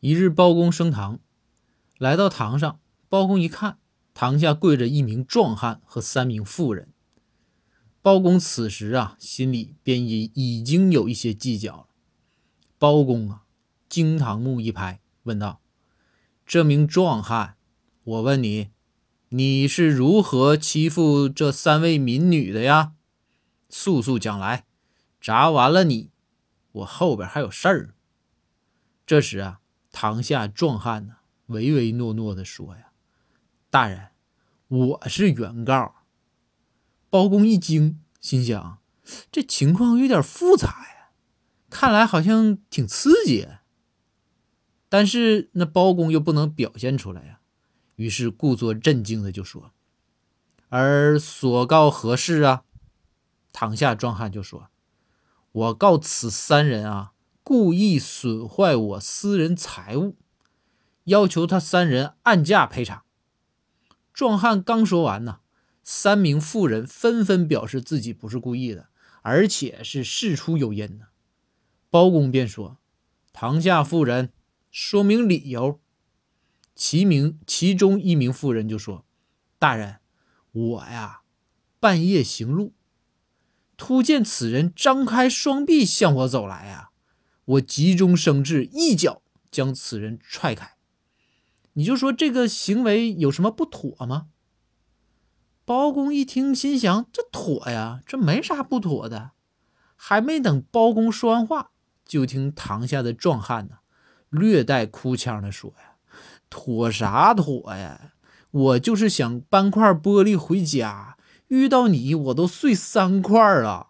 一日，包公升堂，来到堂上，包公一看，堂下跪着一名壮汉和三名妇人。包公此时啊，心里便已已经有一些计较了。包公啊，惊堂木一拍，问道：“这名壮汉，我问你，你是如何欺负这三位民女的呀？速速讲来，铡完了你，我后边还有事儿。”这时啊。堂下壮汉呢，唯唯诺诺的说：“呀，大人，我是原告。”包公一惊，心想：这情况有点复杂呀，看来好像挺刺激。但是那包公又不能表现出来呀，于是故作镇静的就说：“而所告何事啊？”堂下壮汉就说：“我告此三人啊。”故意损坏我私人财物，要求他三人按价赔偿。壮汉刚说完呢，三名妇人纷纷表示自己不是故意的，而且是事出有因的。包公便说：“堂下妇人，说明理由。”其名其中一名妇人就说：“大人，我呀，半夜行路，突见此人张开双臂向我走来呀。”我急中生智，一脚将此人踹开。你就说这个行为有什么不妥吗？包公一听，心想：这妥呀，这没啥不妥的。还没等包公说完话，就听堂下的壮汉呢，略带哭腔的说：“呀，妥啥妥呀？我就是想搬块玻璃回家，遇到你我都碎三块了！”